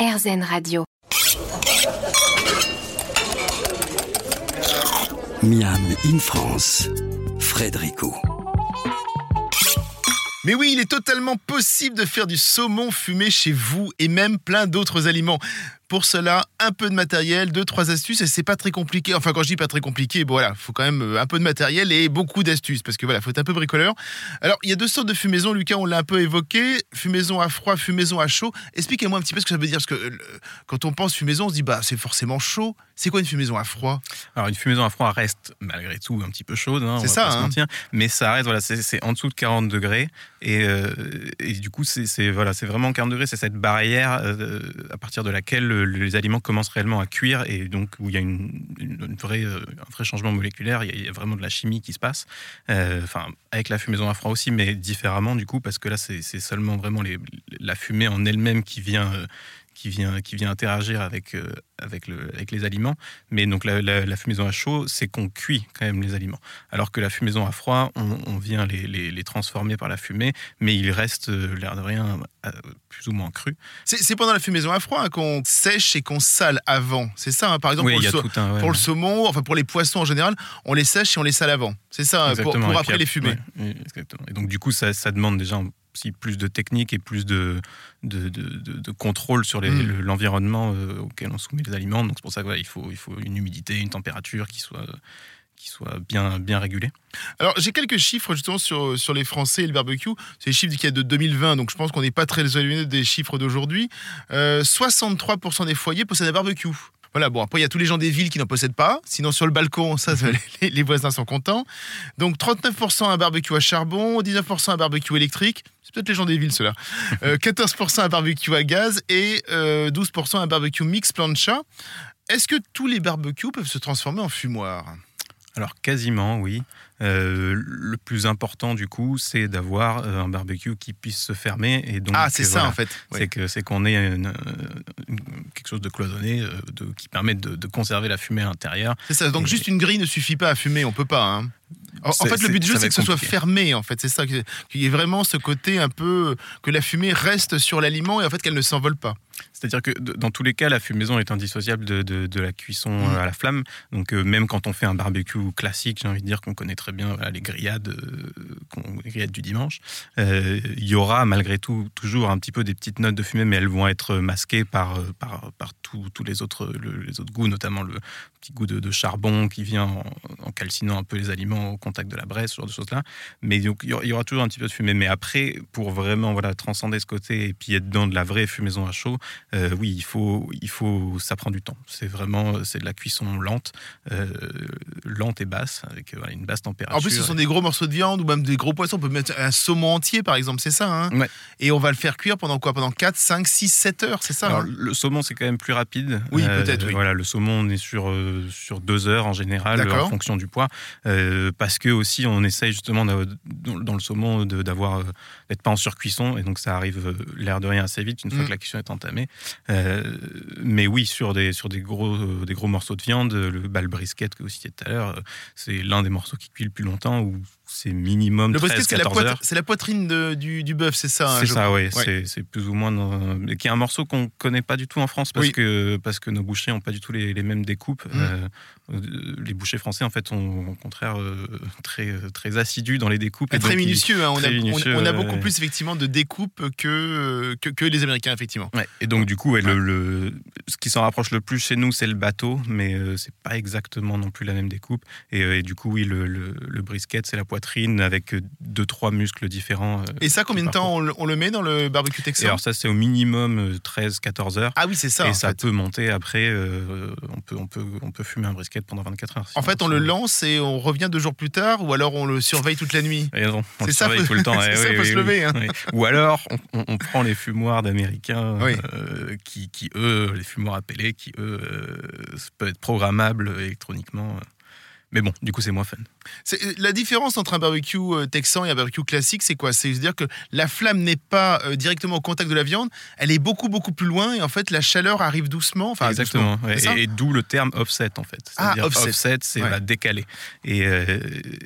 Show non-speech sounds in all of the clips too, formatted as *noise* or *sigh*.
RZN Radio. Miam in France, Frédérico. Mais oui, il est totalement possible de faire du saumon fumé chez vous et même plein d'autres aliments. Pour cela, un peu de matériel, deux, trois astuces, et c'est pas très compliqué. Enfin, quand je dis pas très compliqué, bon voilà, faut quand même euh, un peu de matériel et beaucoup d'astuces, parce que voilà, faut être un peu bricoleur. Alors, il y a deux sortes de fumaison, Lucas, on l'a un peu évoqué. Fumaison à froid, fumaison à chaud. Expliquez-moi un petit peu ce que ça veut dire, parce que euh, quand on pense fumaison, on se dit, bah, c'est forcément chaud. C'est quoi une fumaison à froid? Alors, une fumaison à froid reste malgré tout un petit peu chaude, hein, C'est ça, pas se hein. mentir, mais ça reste, voilà, c'est- c'est en dessous de 40 degrés, et, euh, et du coup, c'est voilà, vraiment 40 degrés, c'est cette barrière euh, à partir de laquelle euh, les aliments commencent réellement à cuire, et donc où il y a une, vraie, un vrai changement moléculaire, il y, a, vraiment de la chimie qui se passe, enfin, avec la fumaison à froid aussi, mais différemment du coup, parce que là, c'est seulement vraiment la fumée en elle-même qui vient... qui vient, qui vient interagir avec, euh, avec, le, avec les aliments. Mais donc la, la- la fumaison à chaud, c'est qu'on cuit quand même les aliments. Alors que la fumaison à froid, on, on vient les, les- les transformer par la fumée, mais il reste, euh, l'air de rien, euh, plus ou moins cru. C'est c'est pendant la fumaison à froid hein, qu'on sèche et qu'on sale avant. C'est ça, hein, par exemple, oui, pour, le, un... ouais, pour le saumon, enfin pour les poissons en général, on les sèche et on les sale avant. C'est ça, pour, après les fumer. ouais, exactement. Et donc, du coup, ça, ça demande déjà aussi plus de technique et plus de, de, de- de- de contrôle sur Mm. le- l'environnement euh, auquel on soumet les aliments. Donc, c'est pour ça qu'il faut, il faut une humidité, une température qui soit, qui soit bien, bien régulée. Alors, j'ai quelques chiffres justement sur, sur les Français et le barbecue. C'est les chiffres qui est de 2020, donc je pense qu'on n'est pas très éloigné des chiffres d'aujourd'hui. Euh, 63% des foyers possèdent un barbecue. Voilà, bon, après, il y a tous les gens des villes qui n'en possèdent pas. Sinon, sur le balcon, ça, *laughs* les, les voisins sont contents. Donc, 39% un barbecue à charbon, 19% un barbecue électrique. C'est peut-être les gens des villes, ceux-là. *laughs* Euh, 14% un barbecue à gaz et euh, 12% un barbecue mix plancha. Est-ce que tous les barbecues peuvent se transformer en fumoir? Alors quasiment, oui. Euh, le plus important du coup, c'est d'avoir euh, un barbecue qui puisse se fermer et donc Ah, c'est ça, voilà, en fait. C'est que c'est qu'on ait une- euh, une- quelque chose de cloisonné de, qui permet de, de conserver la fumée à l'intérieur. C'est ça. Donc, Et- juste une grille ne suffit pas à fumer. On peut pas. hein. En, fait, le but du jeu, c'est que ce soit fermé. En fait, c'est ça. Qu'il y ait vraiment ce côté un peu que la fumée reste sur l'aliment et en fait qu'elle ne s'envole pas. C'est-à-dire que dans tous les cas, la fumaison est indissociable de, de- de la cuisson Mm. euh, à la flamme. Donc euh, même quand on fait un barbecue classique, j'ai envie de dire qu'on connaît très bien les grillades, euh, grillades du dimanche, euh, il y aura malgré tout toujours un petit peu des petites notes de fumée, mais elles vont être masquées par, euh, par, par tous les autres, le- les autres goûts, notamment le petit goût de, charbon qui vient en, calcinant un peu les aliments au contact de la braise, ce genre de choses-là. Mais il y aura- toujours un petit peu de fumée. Mais après, pour vraiment voilà, transcender ce côté et puis être dans de la vraie fumaison à chaud, oui, il faut, il faut, ça prend du temps. C'est vraiment, de la cuisson lente, lente et basse, avec une basse température. En plus, ce sont des gros morceaux de viande ou même des gros poissons. On peut mettre un saumon entier, par exemple. C'est ça. hein Ouais. Et on va le faire cuire pendant quoi? Pendant 4, 5, 6, 7 heures. C'est ça. Alors, hein? le saumon, c'est quand même plus rapide. Oui, peut-être, oui. Voilà, le saumon, on est sur, euh, sur deux heures en général, D'accord. en fonction du poids. Euh, parce que aussi, on essaye justement, dans, le saumon, d'avoir euh, d'être pas en surcuisson. Et donc, ça arrive euh, l'air de rien assez vite une fois Mm. que la cuisson est entamée. Euh, mais oui, sur des, sur des, gros, euh, des gros morceaux de viande, le, bah, le brisket que vous citiez tout à l'heure, euh, c'est l'un des morceaux qui cuit le plus longtemps, où c'est minimum le brisket, c'est la, 13-14 poit- heures. c'est la poitrine de- du, du bœuf, c'est ça. hein, C'est ça, oui. Ouais. C'est- C'est plus ou moins. mais qui est un morceau qu'on connaît pas du tout en France parce, Oui. que, parce que nos bouchers n'ont pas du tout les, les mêmes découpes. Mm. Euh, euh, les bouchers français, en fait, sont au contraire euh, très, très assidus dans les découpes. et Très ils- hein. On, très minutieux, on a beaucoup ouais. plus effectivement de découpe que, que, que les Américains, effectivement. Ouais, Et donc, du coup, le, le- ce qui s'en rapproche le plus chez nous, c'est le bateau, mais euh, c'est pas exactement non plus la même découpe. Et, et du coup, oui, le, le- le brisket, c'est la poitrine avec euh, deux, trois muscles différents. euh, Et ça, combien de temps on le, on le met dans le barbecue Et texan alors, ça, c'est au minimum 13-14 heures. Ah oui, c'est ça. et ça fait. peut monter après. euh, on, peut, on, peut, on peut fumer un brisket pendant 24 heures. En fait, on le lance et on revient deux jours plus tard, ou alors on le surveille toute la nuit. Et non, on C'est le ça, surveille faut- tout le temps. *laughs* c'est eh ça, oui, faut oui, se lever, hein. oui. Ou alors, on, prend les fumoirs d'Américains euh, qui, qui, eux, les fumoirs appelés, qui, eux, euh, peuvent être programmables électroniquement euh, Mais bon, du coup, c'est moins fun. Euh, La différence entre un barbecue euh, texan et un barbecue classique, c'est quoi? C'est-à-dire que la flamme n'est pas euh, directement au contact de la viande, elle est beaucoup beaucoup plus loin et en fait la chaleur arrive doucement. Enfin, Exactement. doucement, ouais. et et d'où le terme offset en fait. Ah, C'est-à-dire offset. c'est Ouais. la décalé. Et, euh,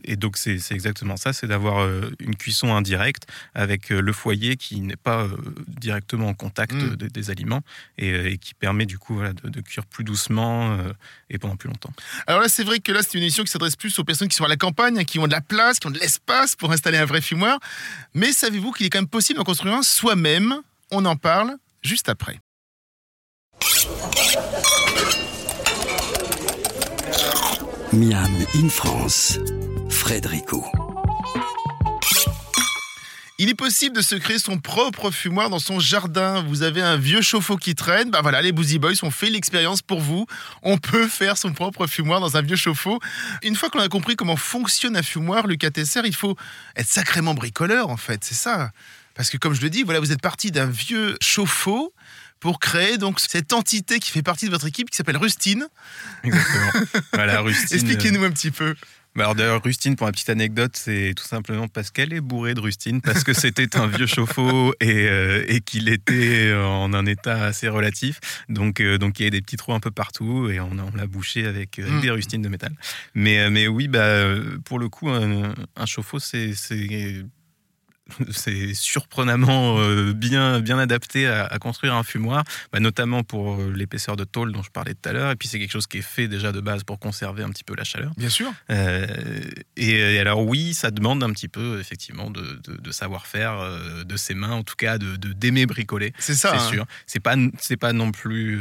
et donc c'est exactement ça, c'est d'avoir euh, une cuisson indirecte avec le foyer qui n'est pas directement en contact Mm. de- des aliments et, et qui permet du coup voilà, de, de cuire plus doucement et pendant plus longtemps. Alors là, c'est vrai que là, c'est une qui s'adresse plus aux personnes qui sont à la campagne, qui ont de la place, qui ont de l'espace pour installer un vrai fumoir. Mais savez-vous qu'il est quand même possible d'en construire un soi-même? On en parle juste après. Miam in France, Frédérico. Il est possible de se créer son propre fumoir dans son jardin. Vous avez un vieux chauffe-eau qui traîne. Bah voilà, les Boozy Boys ont fait l'expérience pour vous. On peut faire son propre fumoir dans un vieux chauffe-eau. Une fois qu'on a compris comment fonctionne un fumoir, Lucas Tesser, il faut être sacrément bricoleur en fait, c'est ça. Parce que comme je le dis, voilà, vous êtes parti d'un vieux chauffe-eau pour créer donc cette entité qui fait partie de votre équipe qui s'appelle Rustine. Exactement. *laughs* voilà, Rustine. Expliquez-nous un petit peu. Bah alors d'ailleurs, rustine, pour la petite anecdote, c'est tout simplement parce qu'elle est bourrée de rustine, parce que c'était un vieux chauffe-eau et, euh, et qu'il était en un état assez relatif. Donc, euh, donc il y avait des petits trous un peu partout et on, l'a bouché avec, euh, avec Mm. des rustines de métal. Mais, euh, mais oui, bah, euh, pour le coup, un, un chauffe-eau, c'est. *laughs* c'est surprenamment euh, bien, bien adapté à, à construire un fumoir, bah, notamment pour euh, l'épaisseur de tôle dont je parlais tout à l'heure. Et puis c'est quelque chose qui est fait déjà de base pour conserver un petit peu la chaleur. Bien sûr. Euh, et, et alors oui, ça demande un petit peu effectivement de, de- de savoir-faire de ses mains, en tout cas de de- d'aimer bricoler. C'est ça. C'est hein. sûr. C'est pas c'est pas non plus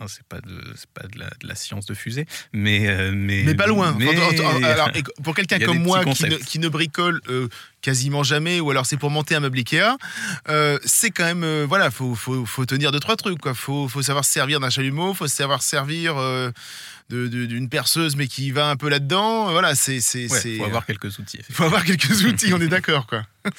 hein, c'est pas de c'est pas de la, de la science de fusée, mais mais Mais pas loin. mais- alors, pour quelqu'un comme moi qui ne, concepts. qui ne bricole quasiment jamais, ou alors c'est pour monter un meuble Ikea, euh, c'est quand même euh, voilà, faut, faut, faut tenir deux trois trucs quoi. Faut, faut savoir se servir d'un chalumeau, faut savoir se servir euh, d'une perceuse, mais qui va un peu là-dedans. Voilà, c'est c'est Ouais, c'est- faut avoir quelques outils. il faut avoir quelques outils, on est *laughs* d'accord quoi. *laughs*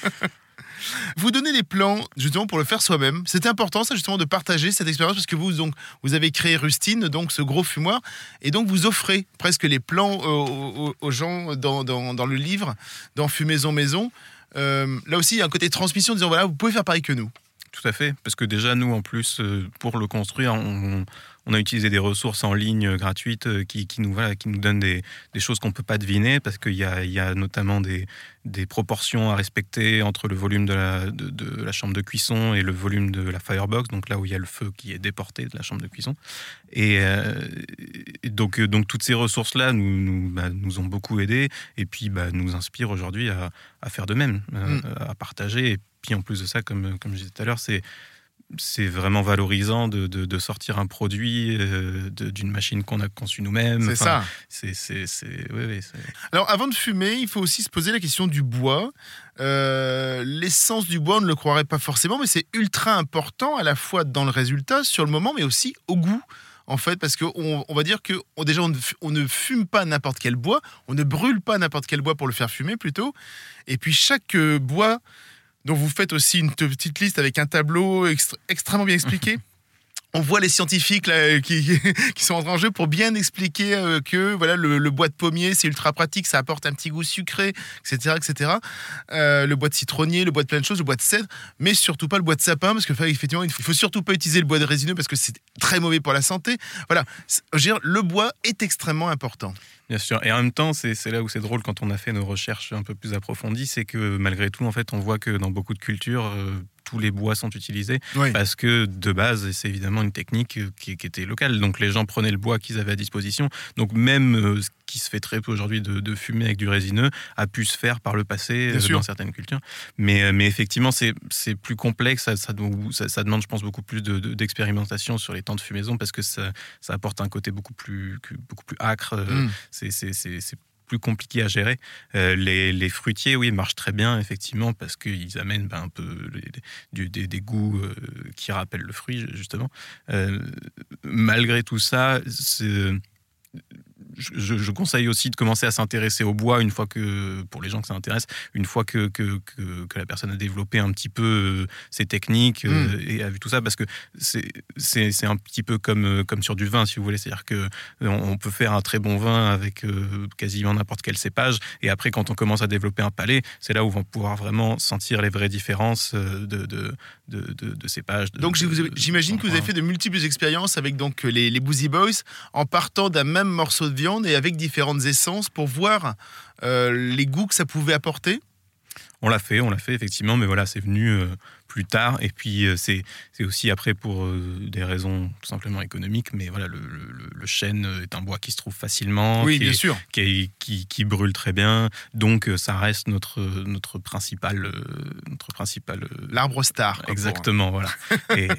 Vous donnez les plans justement pour le faire soi-même. C'était important ça justement de partager cette expérience parce que vous donc vous avez créé Rustine donc ce gros fumoir et donc vous offrez presque les plans aux, aux- aux gens dans, dans- dans le livre dans Fumaison Maison. Euh, là aussi il y a un côté transmission disant voilà vous pouvez faire pareil que nous. Tout à fait, parce que déjà nous en plus euh, pour le construire, on, on a utilisé des ressources en ligne euh, gratuites euh, qui, qui nous voilà, qui nous donnent des, des choses qu'on peut pas deviner, parce qu'il y a, il y a notamment des, des proportions à respecter entre le volume de la, de, de la chambre de cuisson et le volume de la firebox, donc là où il y a le feu qui est déporté de la chambre de cuisson. Et, euh, et donc, donc toutes ces ressources-là nous, nous, bah, nous ont beaucoup aidés et puis bah, nous inspirent aujourd'hui à, à faire de même, euh, Mm. à partager. Et puis en plus de ça, comme, comme je disais tout à l'heure, c'est c'est vraiment valorisant de, de- de sortir un produit euh, d'une machine qu'on a conçue nous-mêmes. C'est Enfin, ça. C'est, oui, oui, Alors avant de fumer, il faut aussi se poser la question du bois. Euh, L'essence du bois, on ne le croirait pas forcément, mais c'est ultra important à la fois dans le résultat, sur le moment, mais aussi au goût. En fait, parce qu'on on va dire que on- déjà on ne, fu- on ne fume pas n'importe quel bois, on ne brûle pas n'importe quel bois pour le faire fumer plutôt. Et puis chaque euh, bois, dont vous faites aussi une petite liste avec un tableau extrêmement bien expliqué. On voit les scientifiques euh, qui, *laughs* sont en jeu pour bien expliquer euh, que voilà le, bois de pommier c'est ultra pratique, ça apporte un petit goût sucré, etc. etc. Euh, le bois de citronnier, le bois de plein de choses, le bois de cèdre, mais surtout pas le bois de sapin parce que effectivement il faut, surtout pas utiliser le bois de résineux parce que c'est très mauvais pour la santé. Voilà, dire, le bois est extrêmement important. Bien sûr. Et en même temps, c'est, là où c'est drôle quand on a fait nos recherches un peu plus approfondies, c'est que malgré tout, en fait, on voit que dans beaucoup de cultures, tous les bois sont utilisés Oui. parce que de base, c'est évidemment une technique euh, qui, qui était locale. Donc les gens prenaient le bois qu'ils avaient à disposition. Donc même euh, ce qui se fait très peu aujourd'hui de, de fumer avec du résineux a pu se faire par le passé Bien euh, sûr. dans certaines cultures. Mais, mais effectivement, c'est, plus complexe. Ça, demande, je pense, beaucoup plus de, de- d'expérimentation sur les temps de fumaison parce que ça, ça apporte un côté beaucoup plus, beaucoup plus acre. Mm. c'est plus compliqué à gérer. Euh, les, les fruitiers, oui, marchent très bien, effectivement, parce qu'ils amènent ben, un peu des goûts euh, qui rappellent le fruit, justement. Euh, malgré tout ça, c'est- je, je conseille aussi de commencer à s'intéresser au bois une fois que, pour les gens que ça intéresse, une fois que, que, que, que la personne a développé un petit peu euh, ses techniques euh, Mm. et a vu tout ça, parce que c'est un petit peu comme, euh, comme sur du vin, si vous voulez. C'est-à-dire que euh, on peut faire un très bon vin avec quasiment n'importe quel cépage, et après, quand on commence à développer un palais, c'est là où on va pouvoir vraiment sentir les vraies différences de, de, de, de, de cépages. de- Donc j'imagine que vous avez fait de multiples expériences avec donc les, les Boozy Boys en partant d'un même morceau de viande et avec différentes essences pour voir euh, les goûts que ça pouvait apporter? On l'a fait, on l'a fait effectivement, mais voilà, c'est venu euh, plus tard. Et puis euh, c'est aussi après pour euh, des raisons tout simplement économiques. Mais voilà, le, le- le chêne est un bois qui se trouve facilement, oui, qui, bien est- sûr. qui, est- qui- qui brûle très bien. Donc euh, ça reste notre notre principal euh, notre principal. euh, L'arbre star. quoi, pour- Exactement, voilà. *laughs* et,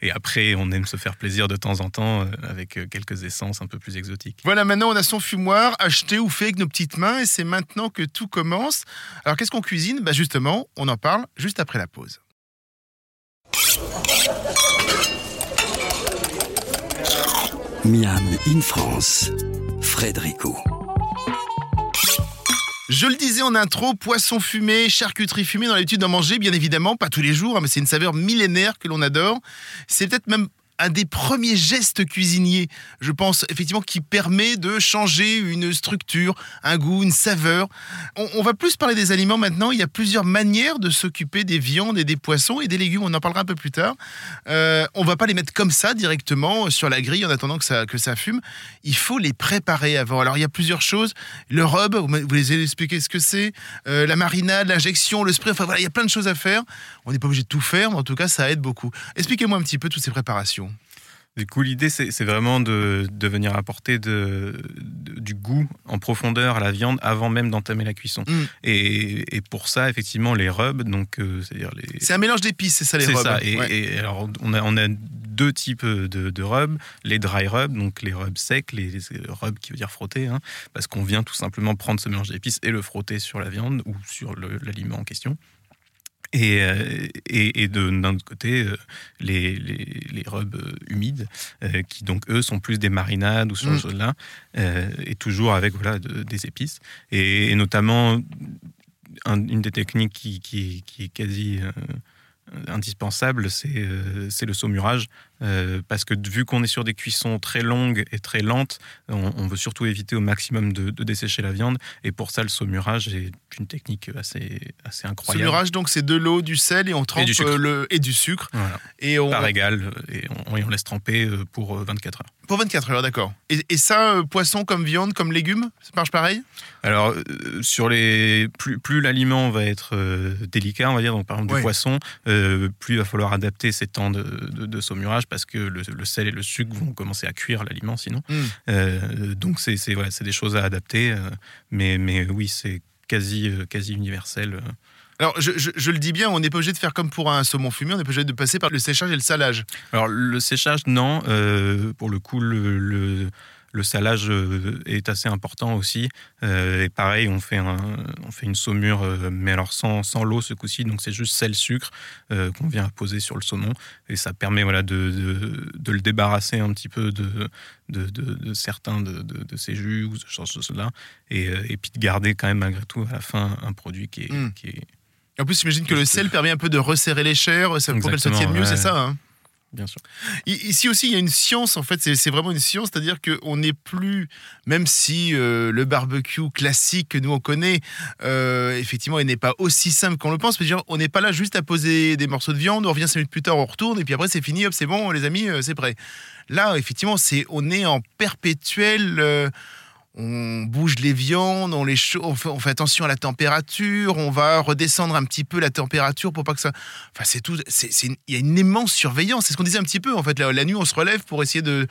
et après, on aime se faire plaisir de temps en temps euh, avec euh, quelques essences un peu plus exotiques. Voilà, maintenant on a son fumoir acheté ou fait avec nos petites mains et c'est maintenant que tout commence. Alors qu'est-ce qu'on cuisine? Bah Justement, on en parle juste après la pause. Miam in France, Frédérico. Je le disais en intro, poisson fumé, charcuterie fumée, dans l'habitude d'en manger, bien évidemment, pas tous les jours, hein, mais c'est une saveur millénaire que l'on adore. C'est peut-être même un des premiers gestes cuisiniers, je pense, effectivement, qui permet de changer une structure, un goût, une saveur. On, va plus parler des aliments maintenant. Il y a plusieurs manières de s'occuper des viandes et des poissons et des légumes. On en parlera un peu plus tard. Euh, on va pas les mettre comme ça directement sur la grille en attendant que ça, que ça fume. Il faut les préparer avant. Alors, il y a plusieurs choses. Le rub, vous vous les avez expliqué ce que c'est. Euh, la marinade, l'injection, le spray. Enfin, voilà, il y a plein de choses à faire. On n'est pas obligé de tout faire, mais en tout cas, ça aide beaucoup. Expliquez-moi un petit peu toutes ces préparations. Du coup, l'idée, c'est c'est vraiment de, de venir apporter de, de- du goût en profondeur à la viande avant même d'entamer la cuisson. Mm. Et, et pour ça, effectivement, les rubs, donc euh, c'est-à-dire les. C'est un mélange d'épices, c'est ça les C'est rubs. ça. Et, Ouais. et alors, on a, on a deux types de, de rubs. Les dry rubs, donc les rubs secs, les, les rubs qui veut dire frotter, hein, parce qu'on vient tout simplement prendre ce mélange d'épices et le frotter sur la viande ou sur l'aliment en question. Et, euh, et, et de- d'un autre côté, euh, les, les, les rubs euh, humides, euh, qui donc eux sont plus des marinades ou ce genre de Mm. choses-là, euh, et toujours avec voilà, de- des épices. Et, et notamment, un- une des techniques qui, qui, qui est quasi euh, indispensable, c'est c'est le saumurage. Euh, parce que vu qu'on est sur des cuissons très longues et très lentes, on, on veut surtout éviter au maximum de, de dessécher la viande. Et pour ça, le saumurage est une technique assez, assez incroyable. Saumurage, donc c'est de l'eau, du sel et on trempe du sucre. euh, le et du sucre Voilà, et on par égal, euh, et on, et on laisse tremper pour euh, 24 heures. pour 24 heures, d'accord. Et, et ça, euh, poisson comme viande, comme légumes, ça marche pareil? Alors, euh, sur les plus, plus l'aliment va être délicat, on va dire, donc par exemple Ouais. du poisson, plus il va falloir adapter ces temps de, de- de saumurage parce que le, le sel et le sucre vont commencer à cuire l'aliment sinon. Mm. Euh, donc, c'est voilà, des choses à adapter, euh, mais, mais oui, c'est quasi, euh, quasi universel. Alors, je, je- je le dis bien, on n'est pas obligé de faire comme pour un saumon fumé, on n'est pas obligé de passer par le séchage et le salage. Alors, le séchage, non. Euh, pour le coup, le, le- le salage euh, est assez important aussi. Euh, et pareil, on fait, un, on fait une saumure, euh, mais alors sans, sans l'eau ce coup-ci. Donc, c'est juste sel-sucre euh, qu'on vient poser sur le saumon. Et ça permet voilà, de, de, de le débarrasser un petit peu de, de, de- de certains de, de, ces jus ou ce genre de choses-là. Et, et puis de garder quand même, malgré tout, à la fin, un produit qui est. Mm. Qui est En plus, j'imagine que le sel permet un peu de resserrer les chairs ça- pour qu'elles se tiennent mieux, ouais. c'est ça hein? Bien sûr. Ici aussi, il y a une science, en fait, c'est vraiment une science, c'est-à-dire qu'on n'est plus, même si euh, le barbecue classique que nous on connaît, euh, effectivement, il n'est pas aussi simple qu'on le pense, on n'est pas là juste à poser des morceaux de viande, on revient 5 minutes plus tard, on retourne, et puis après c'est fini, hop, c'est bon, les amis, euh, c'est prêt. Là, effectivement, c'est, on est en perpétuel. On bouge les viandes, on, les on, fait, on fait attention à la température, on va redescendre un petit peu la température pour pas que ça. Enfin, c'est tout. Il y a une immense surveillance. C'est ce qu'on disait un petit peu. En fait, la, nuit, on se relève pour essayer de-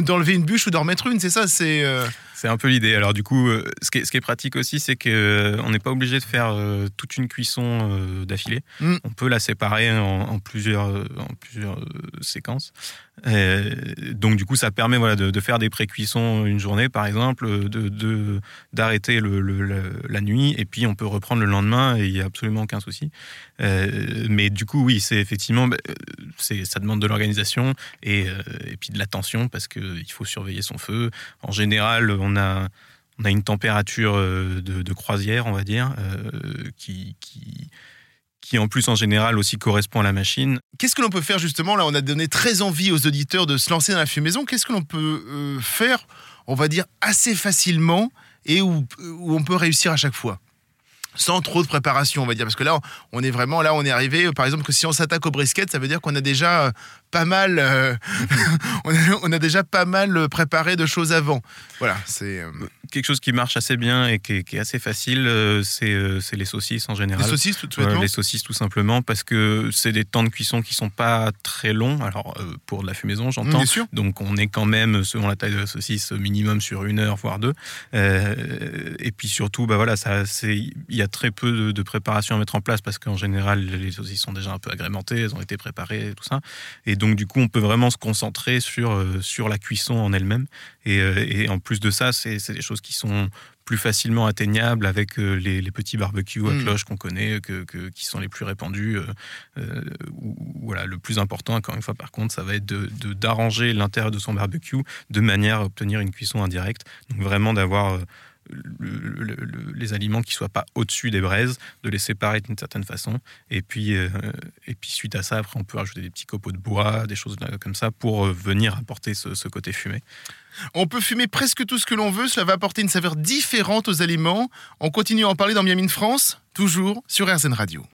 d'enlever une bûche ou d'en remettre une. C'est ça. C'est. euh, C'est un peu l'idée. Alors du coup, euh, ce qui est, ce qui est pratique aussi, c'est que euh, n'est pas obligé de faire euh, toute une cuisson d'affilée. Mm. On peut la séparer en, en plusieurs, en plusieurs séquences. Donc du coup, ça permet voilà, de, de faire des pré-cuissons une journée, par exemple, de, d'arrêter le, le- le- la nuit, et puis on peut reprendre le lendemain, et il n'y a absolument aucun souci. Euh, mais du coup, oui, c'est effectivement, bah, c'est, ça demande de l'organisation et, et puis de l'attention, parce qu'il faut surveiller son feu. En général, on, a une température de, de croisière, on va dire, qui, qui, qui en plus en général aussi correspond à la machine. Qu'est-ce que l'on peut faire justement? Là, on a donné très envie aux auditeurs de se lancer dans la fumaison. Qu'est-ce que l'on peut euh, faire, on va dire, assez facilement et où, où on peut réussir à chaque fois? Sans trop de préparation, on va dire, parce que là, on est vraiment là, on est arrivé. Par exemple, que si on s'attaque au brisket, ça veut dire qu'on a déjà pas mal, euh, *laughs* on, a, déjà pas mal préparé de choses avant. Voilà, c'est euh, quelque chose qui marche assez bien et qui est, assez facile. Euh, c'est les saucisses en général. Les saucisses, tout simplement. les saucisses, tout simplement, parce que c'est des temps de cuisson qui sont pas très longs. Alors pour de la fumaison, j'entends. Bien sûr. Donc on est quand même, selon la taille de la saucisse, minimum sur une heure voire deux. et puis surtout, bah voilà, ça, c'est il y a très peu de, de, préparation à mettre en place parce qu'en général les saucisses sont déjà un peu agrémentées, elles ont été préparées tout ça. Et donc, du coup, on peut vraiment se concentrer sur, euh, sur la cuisson en elle-même. Et, euh, et, en plus de ça, c'est des choses qui sont plus facilement atteignables avec euh, les, les, petits barbecues à mm. cloche qu'on connaît, que, que, qui sont les plus répandus. voilà, le plus important, encore une fois, par contre, ça va être d'arranger de, d'arranger l'intérieur de son barbecue de manière à obtenir une cuisson indirecte. Donc vraiment d'avoir les aliments qui soient pas au-dessus des braises, de les séparer d'une certaine façon. Et puis, euh, et puis suite à ça, après, on peut ajouter des petits copeaux de bois, des choses comme ça pour euh, venir apporter ce, côté fumé. On peut fumer presque tout ce que l'on veut, cela va apporter une saveur différente aux aliments. On continue à en parler dans Miami France, toujours sur RZN Radio.